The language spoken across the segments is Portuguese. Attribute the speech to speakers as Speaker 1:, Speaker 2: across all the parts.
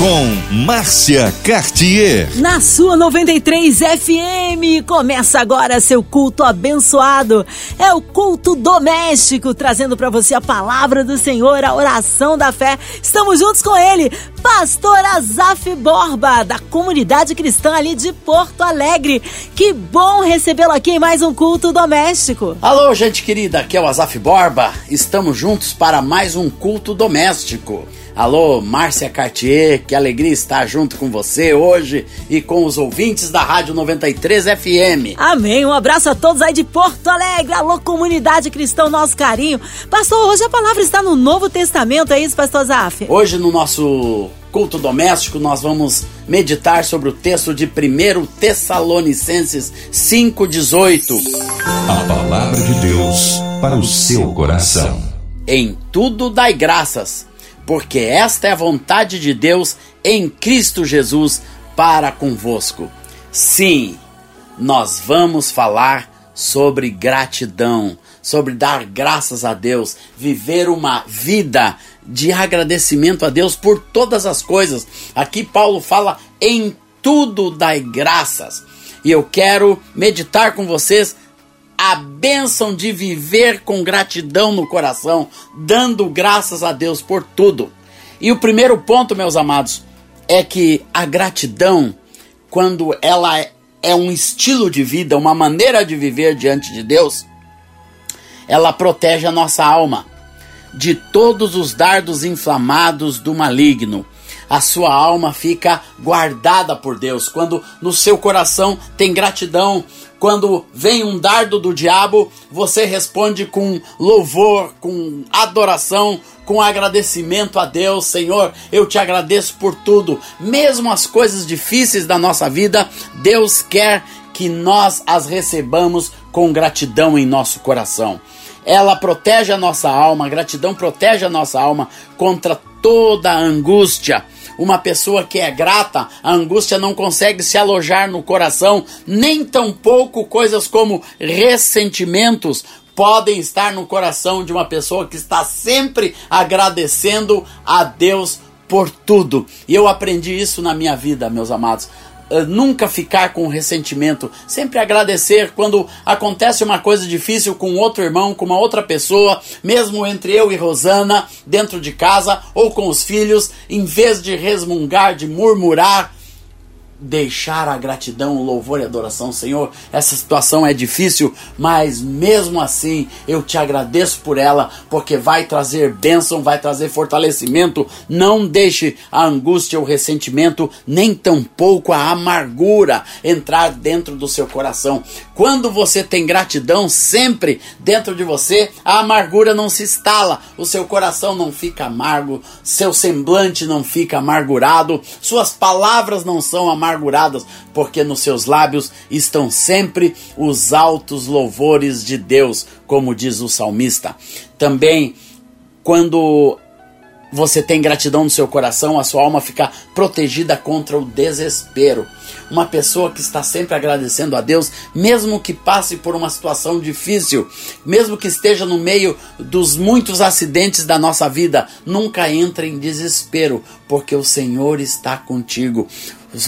Speaker 1: com Márcia Cartier.
Speaker 2: Na sua 93 FM, começa agora seu culto abençoado. É o culto doméstico, trazendo para você a palavra do Senhor, a oração da fé. Estamos juntos com ele, Pastor Azaf Borba, da comunidade cristã ali de Porto Alegre. Que bom recebê-lo aqui em mais um culto doméstico.
Speaker 3: Alô, gente querida, aqui é o Azaf Borba. Estamos juntos para mais um culto doméstico. Alô, Márcia Cartier, que alegria estar junto com você hoje e com os ouvintes da Rádio 93 FM.
Speaker 2: Amém. Um abraço a todos aí de Porto Alegre. Alô, comunidade cristã, nosso carinho. Pastor, hoje a palavra está no Novo Testamento, é isso, Pastor Zaf?
Speaker 3: Hoje no nosso culto doméstico nós vamos meditar sobre o texto de 1 Tessalonicenses 5,18.
Speaker 1: A palavra de Deus para o seu coração.
Speaker 3: Em tudo dai graças porque esta é a vontade de Deus em Cristo Jesus para convosco. Sim, nós vamos falar sobre gratidão, sobre dar graças a Deus, viver uma vida de agradecimento a Deus por todas as coisas. Aqui Paulo fala em tudo dai graças. E eu quero meditar com vocês a bênção de viver com gratidão no coração, dando graças a Deus por tudo. E o primeiro ponto, meus amados, é que a gratidão, quando ela é um estilo de vida, uma maneira de viver diante de Deus, ela protege a nossa alma de todos os dardos inflamados do maligno a sua alma fica guardada por Deus. Quando no seu coração tem gratidão, quando vem um dardo do diabo, você responde com louvor, com adoração, com agradecimento a Deus, Senhor. Eu te agradeço por tudo, mesmo as coisas difíceis da nossa vida, Deus quer que nós as recebamos com gratidão em nosso coração. Ela protege a nossa alma, a gratidão protege a nossa alma contra toda angústia uma pessoa que é grata, a angústia não consegue se alojar no coração, nem tampouco coisas como ressentimentos podem estar no coração de uma pessoa que está sempre agradecendo a Deus por tudo. E eu aprendi isso na minha vida, meus amados. Eh, nunca ficar com ressentimento, sempre agradecer quando acontece uma coisa difícil com outro irmão, com uma outra pessoa, mesmo entre eu e Rosana, dentro de casa ou com os filhos, em vez de resmungar, de murmurar, deixar a gratidão, o louvor e a adoração, Senhor. Essa situação é difícil, mas mesmo assim eu te agradeço por ela, porque vai trazer bênção, vai trazer fortalecimento. Não deixe a angústia, o ressentimento, nem tampouco a amargura entrar dentro do seu coração. Quando você tem gratidão sempre dentro de você, a amargura não se instala, o seu coração não fica amargo, seu semblante não fica amargurado, suas palavras não são amarguradas amarguradas, porque nos seus lábios estão sempre os altos louvores de Deus, como diz o salmista. Também, quando você tem gratidão no seu coração, a sua alma fica protegida contra o desespero. Uma pessoa que está sempre agradecendo a Deus, mesmo que passe por uma situação difícil, mesmo que esteja no meio dos muitos acidentes da nossa vida, nunca entra em desespero, porque o Senhor está contigo.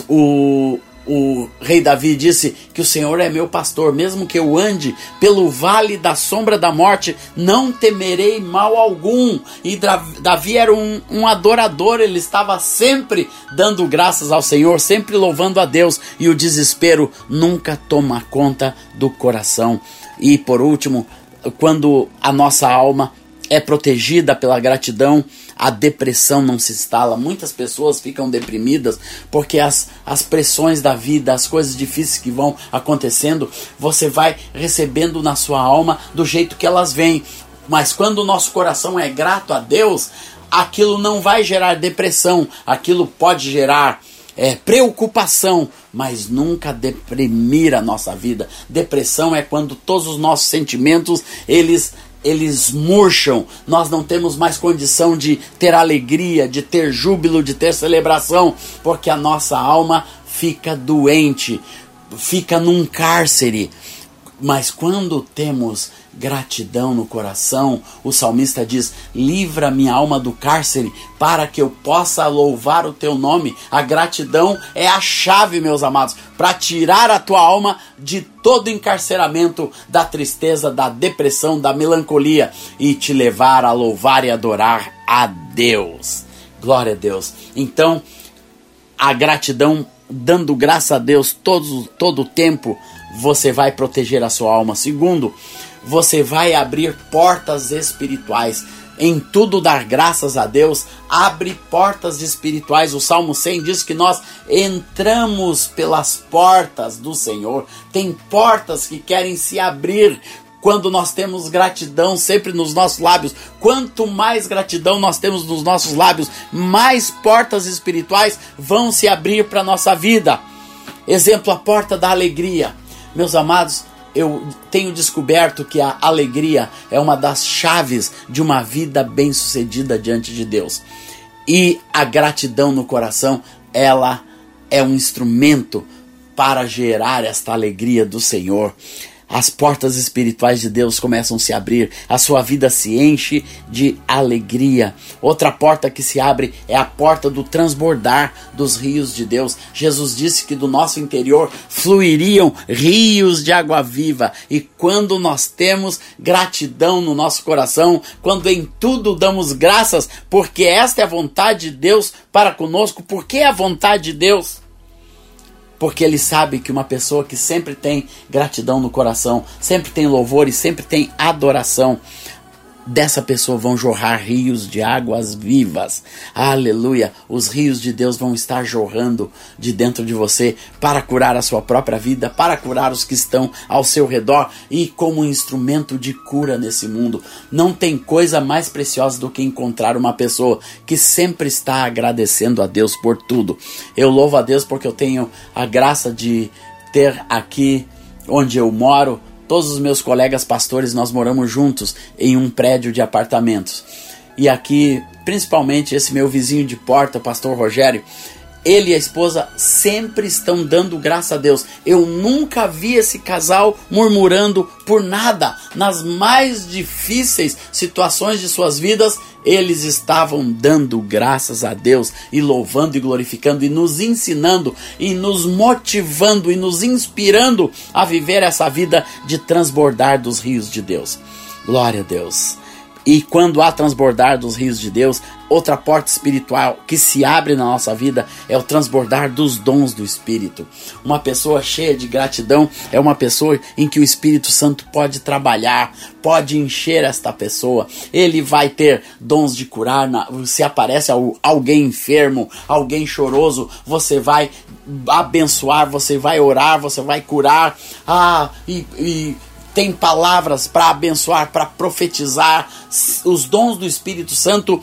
Speaker 3: O, o rei Davi disse que o Senhor é meu pastor, mesmo que eu ande pelo vale da sombra da morte, não temerei mal algum. E Davi era um, um, adorador, ele estava sempre dando graças ao Senhor, sempre louvando a Deus, e o desespero nunca toma conta do coração. E por último, quando a nossa alma é protegida pela gratidão, a depressão não se instala. Muitas pessoas ficam deprimidas porque as, as pressões da vida, as coisas difíceis que vão acontecendo, você vai recebendo na sua alma do jeito que elas vêm. Mas quando o nosso coração é grato a Deus, aquilo não vai gerar depressão, aquilo pode gerar é, preocupação, mas nunca deprimir a nossa vida. Depressão é quando todos os nossos sentimentos eles eles murcham, nós não temos mais condição de ter alegria, de ter júbilo, de ter celebração, porque a nossa alma fica doente. fica num cárcere. Mas quando temos gratidão no coração, o salmista diz: Livra minha alma do cárcere, para que eu possa louvar o teu nome. A gratidão é a chave, meus amados, para tirar a tua alma de todo encarceramento da tristeza, da depressão, da melancolia e te levar a louvar e adorar a Deus. Glória a Deus. Então, a gratidão, dando graça a Deus todo, todo o tempo, você vai proteger a sua alma. Segundo, você vai abrir portas espirituais. Em tudo dar graças a Deus, abre portas espirituais. O Salmo 100 diz que nós entramos pelas portas do Senhor. Tem portas que querem se abrir quando nós temos gratidão sempre nos nossos lábios. Quanto mais gratidão nós temos nos nossos lábios, mais portas espirituais vão se abrir para nossa vida. Exemplo, a porta da alegria. Meus amados, eu tenho descoberto que a alegria é uma das chaves de uma vida bem-sucedida diante de Deus. E a gratidão no coração, ela é um instrumento para gerar esta alegria do Senhor as portas espirituais de Deus começam a se abrir, a sua vida se enche de alegria. Outra porta que se abre é a porta do transbordar dos rios de Deus. Jesus disse que do nosso interior fluiriam rios de água viva, e quando nós temos gratidão no nosso coração, quando em tudo damos graças, porque esta é a vontade de Deus para conosco, porque é a vontade de Deus porque ele sabe que uma pessoa que sempre tem gratidão no coração, sempre tem louvor e sempre tem adoração, dessa pessoa vão jorrar rios de águas vivas. Aleluia! Os rios de Deus vão estar jorrando de dentro de você para curar a sua própria vida, para curar os que estão ao seu redor e como instrumento de cura nesse mundo. Não tem coisa mais preciosa do que encontrar uma pessoa que sempre está agradecendo a Deus por tudo. Eu louvo a Deus porque eu tenho a graça de ter aqui onde eu moro Todos os meus colegas pastores, nós moramos juntos em um prédio de apartamentos. E aqui, principalmente esse meu vizinho de porta, pastor Rogério, ele e a esposa sempre estão dando graça a Deus. Eu nunca vi esse casal murmurando por nada. Nas mais difíceis situações de suas vidas, eles estavam dando graças a Deus e louvando e glorificando e nos ensinando e nos motivando e nos inspirando a viver essa vida de transbordar dos rios de Deus. Glória a Deus. E quando há transbordar dos rios de Deus, outra porta espiritual que se abre na nossa vida é o transbordar dos dons do Espírito. Uma pessoa cheia de gratidão é uma pessoa em que o Espírito Santo pode trabalhar, pode encher esta pessoa. Ele vai ter dons de curar. Se aparece alguém enfermo, alguém choroso, você vai abençoar, você vai orar, você vai curar. Ah, e, e tem palavras para abençoar, para profetizar. Os dons do Espírito Santo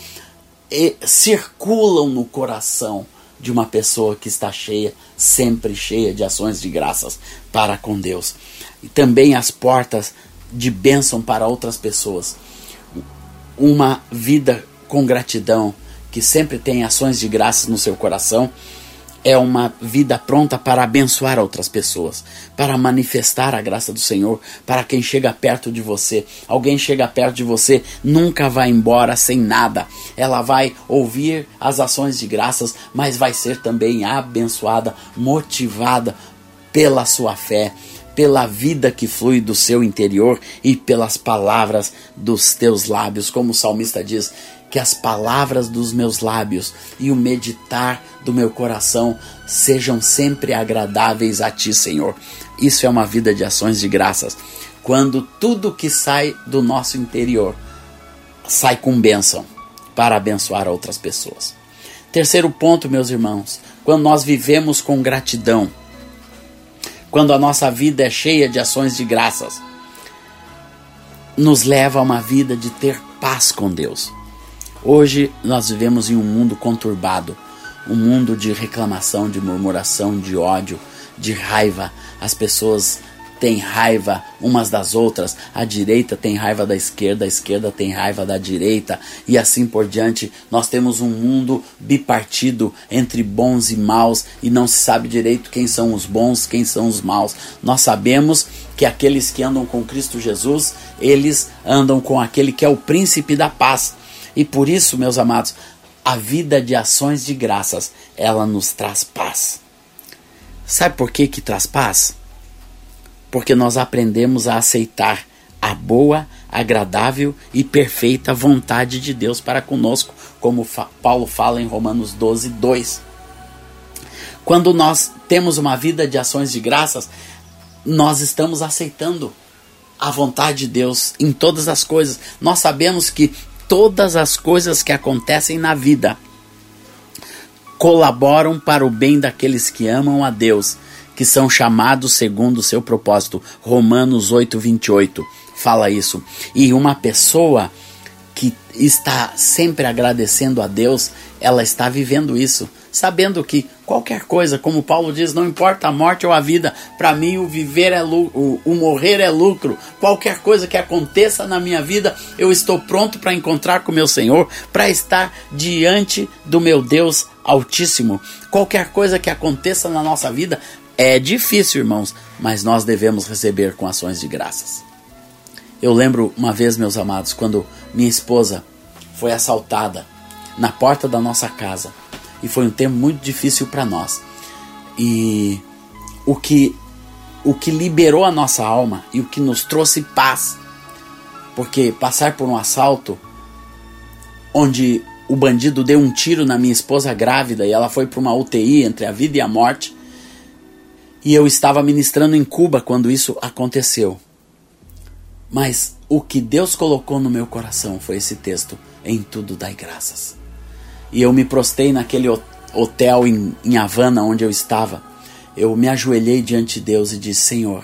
Speaker 3: circulam no coração de uma pessoa que está cheia, sempre cheia de ações de graças para com Deus. E também as portas de bênção para outras pessoas. Uma vida com gratidão, que sempre tem ações de graças no seu coração, é uma vida pronta para abençoar outras pessoas, para manifestar a graça do Senhor para quem chega perto de você. Alguém chega perto de você, nunca vai embora sem nada. Ela vai ouvir as ações de graças, mas vai ser também abençoada, motivada pela sua fé, pela vida que flui do seu interior e pelas palavras dos teus lábios, como o salmista diz: que as palavras dos meus lábios e o meditar do meu coração sejam sempre agradáveis a ti, Senhor. Isso é uma vida de ações de graças. Quando tudo que sai do nosso interior sai com bênção para abençoar outras pessoas. Terceiro ponto, meus irmãos, quando nós vivemos com gratidão, quando a nossa vida é cheia de ações de graças, nos leva a uma vida de ter paz com Deus. Hoje nós vivemos em um mundo conturbado, um mundo de reclamação, de murmuração, de ódio, de raiva. As pessoas tem raiva umas das outras, a direita tem raiva da esquerda, a esquerda tem raiva da direita, e assim por diante. Nós temos um mundo bipartido entre bons e maus, e não se sabe direito quem são os bons, quem são os maus. Nós sabemos que aqueles que andam com Cristo Jesus, eles andam com aquele que é o príncipe da paz. E por isso, meus amados, a vida de ações de graças, ela nos traz paz. Sabe por que que traz paz? porque nós aprendemos a aceitar a boa, agradável e perfeita vontade de Deus para conosco, como Paulo fala em Romanos 12, 2. Quando nós temos uma vida de ações de graças, nós estamos aceitando a vontade de Deus em todas as coisas. Nós sabemos que todas as coisas que acontecem na vida colaboram para o bem daqueles que amam a Deus que são chamados segundo o seu propósito. Romanos 8, 28 fala isso. E uma pessoa que está sempre agradecendo a Deus, ela está vivendo isso, sabendo que qualquer coisa, como Paulo diz, não importa a morte ou a vida, para mim o viver é lucro, o morrer é lucro. Qualquer coisa que aconteça na minha vida, eu estou pronto para encontrar com meu Senhor, para estar diante do meu Deus Altíssimo. Qualquer coisa que aconteça na nossa vida, é difícil, irmãos, mas nós devemos receber com ações de graças. Eu lembro uma vez, meus amados, quando minha esposa foi assaltada na porta da nossa casa. E foi um tempo muito difícil para nós. E o que o que liberou a nossa alma e o que nos trouxe paz, porque passar por um assalto onde o bandido deu um tiro na minha esposa grávida e ela foi para uma UTI entre a vida e a morte, e eu estava ministrando em Cuba quando isso aconteceu. Mas o que Deus colocou no meu coração foi esse texto: em tudo dai graças. E eu me prostei naquele hotel em, em Havana onde eu estava. Eu me ajoelhei diante de Deus e disse: Senhor,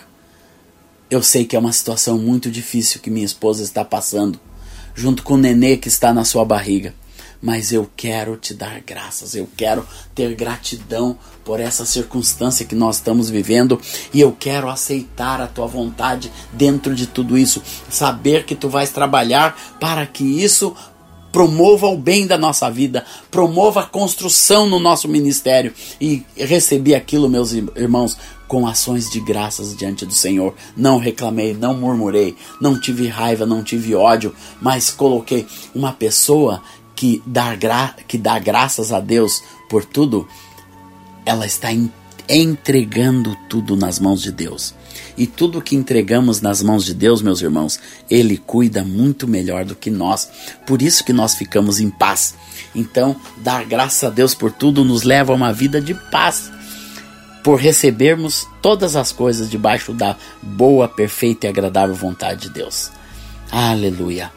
Speaker 3: eu sei que é uma situação muito difícil que minha esposa está passando, junto com o nenê que está na sua barriga mas eu quero te dar graças, eu quero ter gratidão por essa circunstância que nós estamos vivendo e eu quero aceitar a tua vontade dentro de tudo isso, saber que tu vais trabalhar para que isso promova o bem da nossa vida, promova a construção no nosso ministério e recebi aquilo, meus irmãos, com ações de graças diante do Senhor. Não reclamei, não murmurei, não tive raiva, não tive ódio, mas coloquei uma pessoa que dá, gra que dá graças a Deus por tudo, ela está entregando tudo nas mãos de Deus. E tudo que entregamos nas mãos de Deus, meus irmãos, Ele cuida muito melhor do que nós. Por isso que nós ficamos em paz. Então, dar graças a Deus por tudo nos leva a uma vida de paz. Por recebermos todas as coisas debaixo da boa, perfeita e agradável vontade de Deus. Aleluia.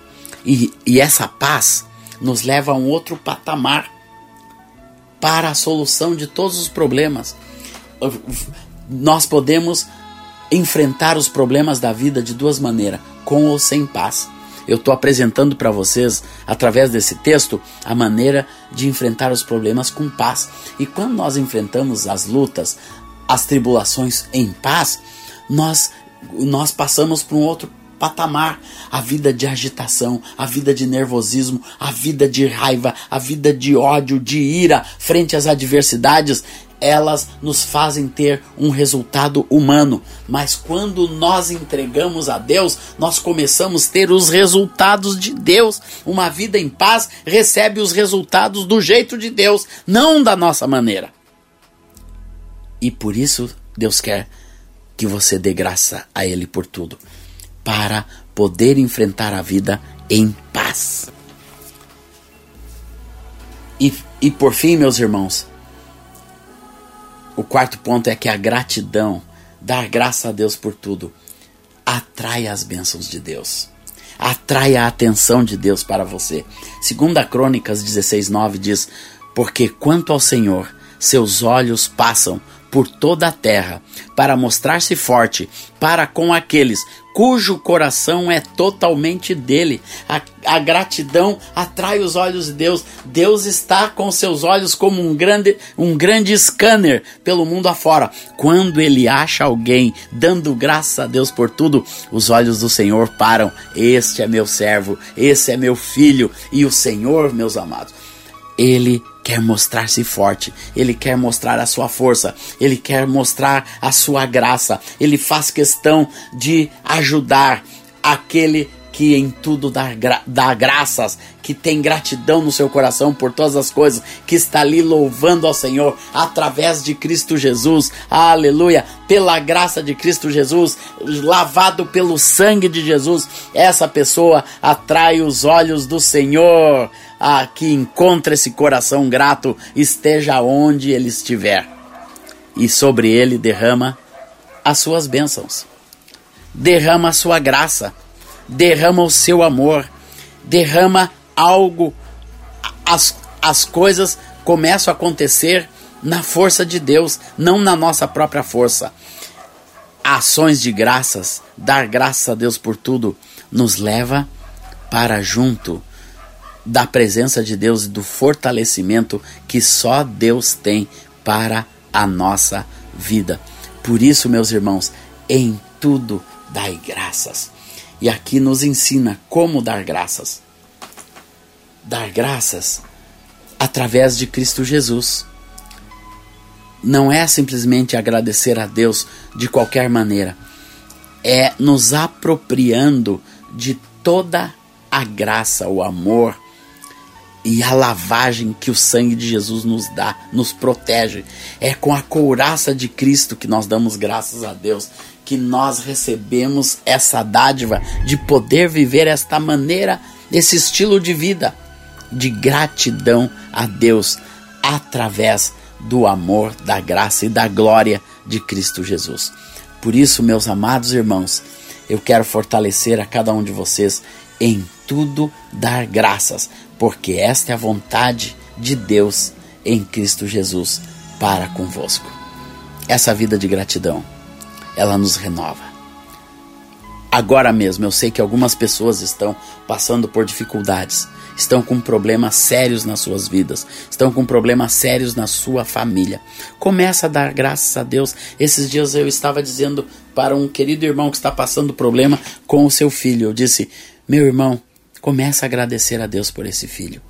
Speaker 3: E, e essa paz nos leva a um outro patamar para a solução de todos os problemas. Nós podemos enfrentar os problemas da vida de duas maneiras, com ou sem paz. Eu estou apresentando para vocês, através desse texto, a maneira de enfrentar os problemas com paz. E quando nós enfrentamos as lutas, as tribulações em paz, nós, nós passamos para um outro patamar, a vida de agitação, a vida de nervosismo, a vida de raiva, a vida de ódio, de ira frente às adversidades, elas nos fazem ter um resultado humano, mas quando nós entregamos a Deus, nós começamos a ter os resultados de Deus. Uma vida em paz recebe os resultados do jeito de Deus, não da nossa maneira. E por isso Deus quer que você dê graça a Ele por tudo para poder enfrentar a vida em paz. E, e por fim, meus irmãos, o quarto ponto é que a gratidão, dar graça a Deus por tudo, atrai as bênçãos de Deus. Atrai a atenção de Deus para você. Segunda Crônicas 16:9 diz: "Porque quanto ao Senhor, seus olhos passam por toda a terra, para mostrar-se forte para com aqueles cujo coração é totalmente dele. A, a, gratidão atrai os olhos de Deus. Deus está com seus olhos como um grande, um grande scanner pelo mundo afora. Quando ele acha alguém dando graça a Deus por tudo, os olhos do Senhor param. Este é meu servo, esse é meu filho. E o Senhor, meus amados, ele quer mostrar-se forte, ele quer mostrar a sua força, ele quer mostrar a sua graça, ele faz questão de ajudar aquele que em tudo dá, gra dá graças, que tem gratidão no seu coração por todas as coisas, que está ali louvando ao Senhor através de Cristo Jesus, aleluia, pela graça de Cristo Jesus, lavado pelo sangue de Jesus, essa pessoa atrai os olhos do Senhor, a que encontre esse coração grato, esteja onde ele estiver, e sobre ele derrama as suas bênçãos, derrama a sua graça, derrama o seu amor, derrama algo, as, as coisas começam a acontecer na força de Deus, não na nossa própria força. Ações de graças, dar graças a Deus por tudo, nos leva para junto da presença de Deus e do fortalecimento que só Deus tem para a nossa vida. Por isso, meus irmãos, em tudo dai graças. E aqui nos ensina como dar graças. Dar graças através de Cristo Jesus. Não é simplesmente agradecer a Deus de qualquer maneira, é nos apropriando de toda a graça, o amor, e a lavagem que o sangue de Jesus nos dá, nos protege. É com a couraça de Cristo que nós damos graças a Deus, que nós recebemos essa dádiva de poder viver esta maneira, esse estilo de vida de gratidão a Deus através do amor, da graça e da glória de Cristo Jesus. Por isso, meus amados irmãos, eu quero fortalecer a cada um de vocês em tudo dar graças, porque esta é a vontade de Deus em Cristo Jesus para convosco. Essa vida de gratidão, ela nos renova. Agora mesmo, eu sei que algumas pessoas estão passando por dificuldades, estão com problemas sérios nas suas vidas, estão com problemas sérios na sua família. Começa a dar graças a Deus. Esses dias eu estava dizendo para um querido irmão que está passando problema com o seu filho, eu disse: "Meu irmão, Começa a agradecer a Deus por esse filho.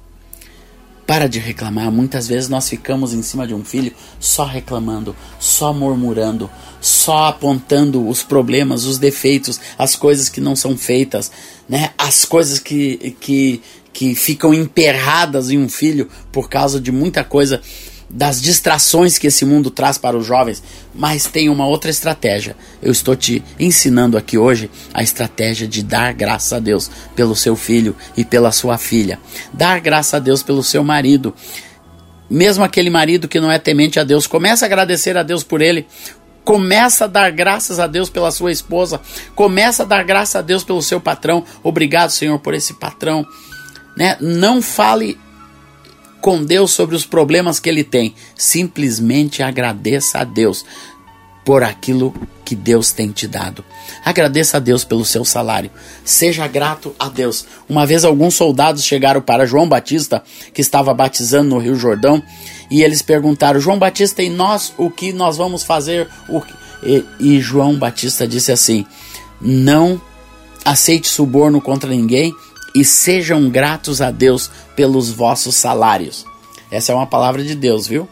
Speaker 3: Para de reclamar. Muitas vezes nós ficamos em cima de um filho só reclamando, só murmurando, só apontando os problemas, os defeitos, as coisas que não são feitas, né? As coisas que, que, que ficam emperradas em um filho por causa de muita coisa das distrações que esse mundo traz para os jovens, mas tem uma outra estratégia. Eu estou te ensinando aqui hoje a estratégia de dar graça a Deus pelo seu filho e pela sua filha. Dar graça a Deus pelo seu marido. Mesmo aquele marido que não é temente a Deus, começa a agradecer a Deus por ele. Começa a dar graças a Deus pela sua esposa. Começa a dar graças a Deus pelo seu patrão. Obrigado, Senhor, por esse patrão. Né? Não fale com Deus sobre os problemas que ele tem. Simplesmente agradeça a Deus por aquilo que Deus tem te dado. Agradeça a Deus pelo seu salário. Seja grato a Deus. Uma vez alguns soldados chegaram para João Batista, que estava batizando no Rio Jordão, e eles perguntaram: João Batista, e nós o que nós vamos fazer? E, e João Batista disse assim: Não aceite suborno contra ninguém e sejam gratos a Deus pelos vossos salários. Essa é uma palavra de Deus, viu?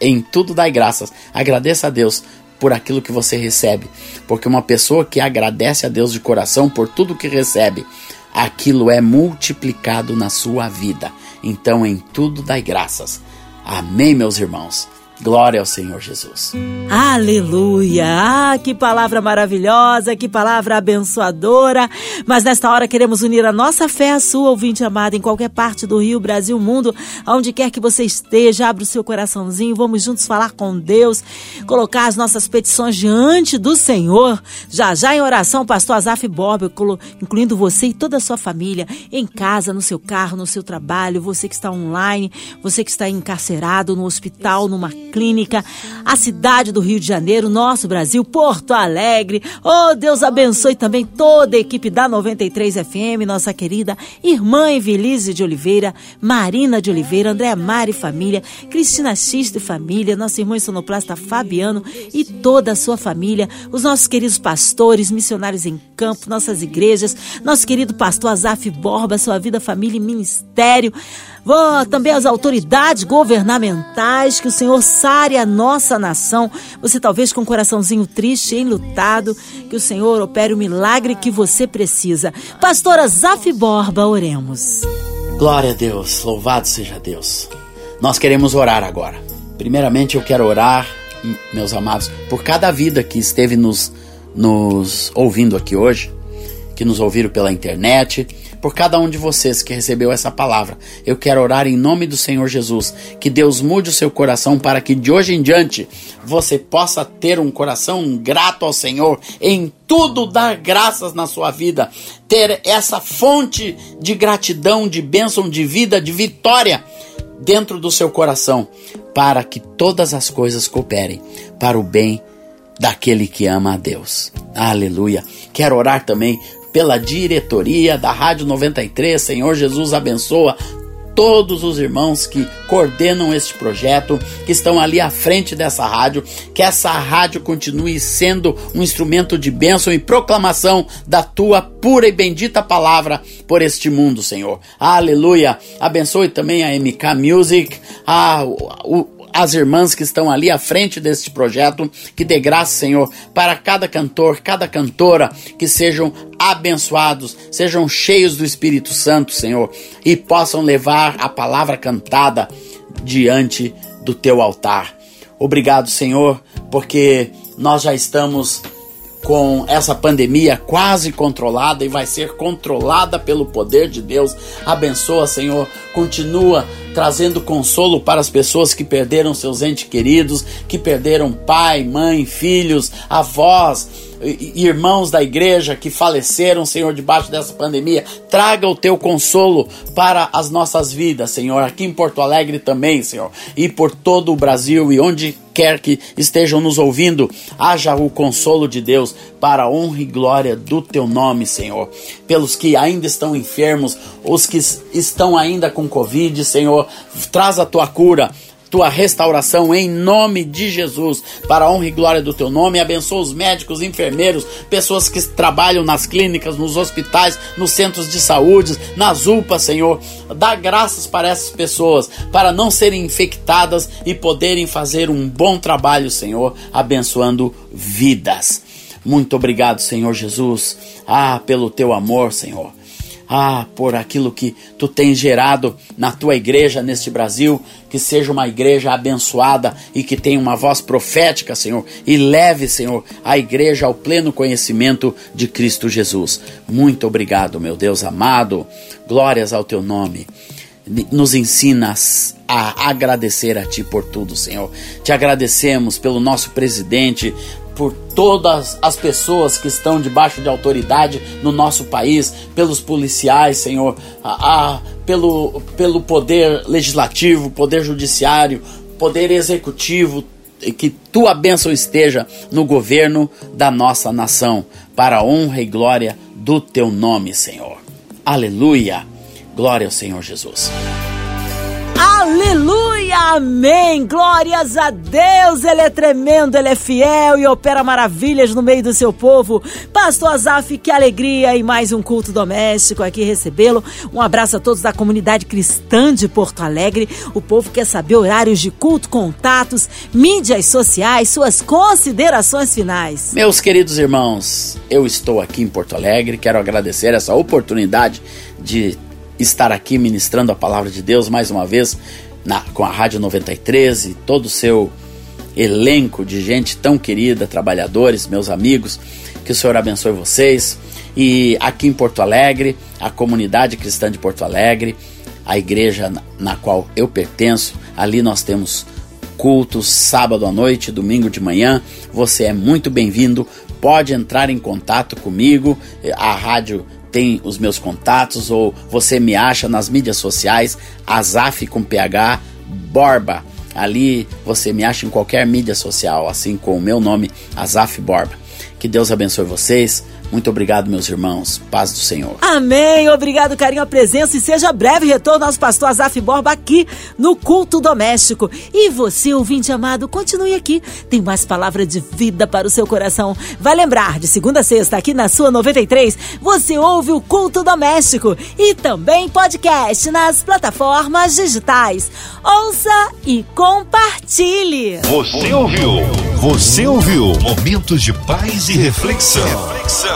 Speaker 3: Em tudo dai graças. Agradeça a Deus por aquilo que você recebe, porque uma pessoa que agradece a Deus de coração por tudo que recebe, aquilo é multiplicado na sua vida. Então, em tudo dai graças. Amém, meus irmãos. Glória ao Senhor Jesus.
Speaker 2: Aleluia! Ah, que palavra maravilhosa, que palavra abençoadora. Mas nesta hora queremos unir a nossa fé à sua, ouvinte amada, em qualquer parte do Rio, Brasil, mundo, aonde quer que você esteja, abre o seu coraçãozinho, vamos juntos falar com Deus, colocar as nossas petições diante do Senhor. Já já em oração, pastor Azaf Bob, incluindo você e toda a sua família, em casa, no seu carro, no seu trabalho, você que está online, você que está encarcerado no hospital, numa Clínica, a cidade do Rio de Janeiro, nosso Brasil, Porto Alegre. Oh, Deus abençoe também toda a equipe da 93 FM, nossa querida irmã Evelise de Oliveira, Marina de Oliveira, Andréa Mari Família, Cristina Xisto e Família, nosso irmão sonoplasta Fabiano e toda a sua família, os nossos queridos pastores, missionários em campo, nossas igrejas, nosso querido pastor Azaf Borba, sua vida, família e ministério. Também as autoridades governamentais, que o Senhor sare a nossa nação. Você talvez com um coraçãozinho triste, enlutado, que o Senhor opere o milagre que você precisa. Pastora Zaf Borba, oremos.
Speaker 3: Glória a Deus, louvado seja Deus. Nós queremos orar agora. Primeiramente eu quero orar, meus amados, por cada vida que esteve nos, nos ouvindo aqui hoje, que nos ouviram pela internet, por cada um de vocês que recebeu essa palavra. Eu quero orar em nome do Senhor Jesus, que Deus mude o seu coração para que de hoje em diante você possa ter um coração grato ao Senhor, em tudo dar graças na sua vida, ter essa fonte de gratidão, de bênção, de vida, de vitória dentro do seu coração, para que todas as coisas cooperem para o bem daquele que ama a Deus. Aleluia. Quero orar também pela diretoria da Rádio 93. Senhor Jesus abençoa todos os irmãos que coordenam este projeto, que estão ali à frente dessa rádio, que essa rádio continue sendo um instrumento de bênção e proclamação da tua pura e bendita palavra por este mundo, Senhor. Aleluia. Abençoe também a MK Music, a, o, as irmãs que estão ali à frente deste projeto, que dê graça, Senhor, para cada cantor, cada cantora, que sejam abençoados, sejam cheios do Espírito Santo, Senhor, e possam levar a palavra cantada diante do teu altar. Obrigado, Senhor, porque nós já estamos com essa pandemia quase controlada e vai ser controlada pelo poder de Deus. Abençoa, Senhor. Continua trazendo consolo para as pessoas que perderam seus entes queridos, que perderam pai, mãe, filhos, avós, irmãos da igreja que faleceram, Senhor, debaixo dessa pandemia. Traga o teu consolo para as nossas vidas, Senhor, aqui em Porto Alegre também, Senhor, e por todo o Brasil e onde quer que estejam nos ouvindo, haja o consolo de Deus para a honra e glória do teu nome, Senhor. Pelos que ainda estão enfermos, os que estão ainda com Covid, Senhor, traz a tua cura tua restauração em nome de Jesus, para a honra e glória do teu nome. Abençoa os médicos, enfermeiros, pessoas que trabalham nas clínicas, nos hospitais, nos centros de saúde, nas UPAs, Senhor. Dá graças para essas pessoas, para não serem infectadas e poderem fazer um bom trabalho, Senhor, abençoando vidas. Muito obrigado, Senhor Jesus. Ah, pelo teu amor, Senhor. Ah, por aquilo que tu tens gerado na tua igreja neste Brasil, que seja uma igreja abençoada e que tenha uma voz profética, Senhor, e leve, Senhor, a igreja ao pleno conhecimento de Cristo Jesus. Muito obrigado, meu Deus amado. Glórias ao teu nome nos ensinas a agradecer a Ti por tudo, Senhor. Te agradecemos pelo nosso presidente, por todas as pessoas que estão debaixo de autoridade no nosso país, pelos policiais, Senhor, a, a, pelo, pelo poder legislativo, poder judiciário, poder executivo, que tua bênção esteja no governo da nossa nação, para a honra e glória do teu nome, Senhor. Aleluia. Glória ao Senhor Jesus.
Speaker 2: Aleluia, amém. Glórias a Deus. Ele é tremendo, ele é fiel e opera maravilhas no meio do seu povo. Pastor Azaf, que alegria e mais um culto doméstico aqui recebê-lo. Um abraço a todos da comunidade cristã de Porto Alegre. O povo quer saber horários de culto, contatos, mídias sociais, suas considerações finais.
Speaker 3: Meus queridos irmãos, eu estou aqui em Porto Alegre. Quero agradecer essa oportunidade de estar aqui ministrando a palavra de Deus mais uma vez na, com a Rádio 93 e todo o seu elenco de gente tão querida, trabalhadores, meus amigos. Que o Senhor abençoe vocês. E aqui em Porto Alegre, a comunidade cristã de Porto Alegre, a igreja na, qual eu pertenço, ali nós temos cultos sábado à noite, domingo de manhã. Você é muito bem-vindo. Pode entrar em contato comigo. A rádio tem os meus contatos ou você me acha nas mídias sociais, Azaf com PH Borba. Ali você me acha em qualquer mídia social, assim com o meu nome, Azaf Borba. Que Deus abençoe vocês. Muito obrigado, meus irmãos. Paz do Senhor.
Speaker 2: Amém. Obrigado, carinho, a presença e seja breve retorno nosso pastor Azaf Borba aqui no Culto Doméstico. E você, ouvinte amado, continue aqui. Tem mais palavra de vida para o seu coração. Vai lembrar, de segunda a sexta, aqui na sua 93, você ouve o Culto Doméstico e também podcast nas plataformas digitais. Ouça e compartilhe.
Speaker 1: Você ouviu? Você ouviu? Momentos de paz e reflexão. reflexão.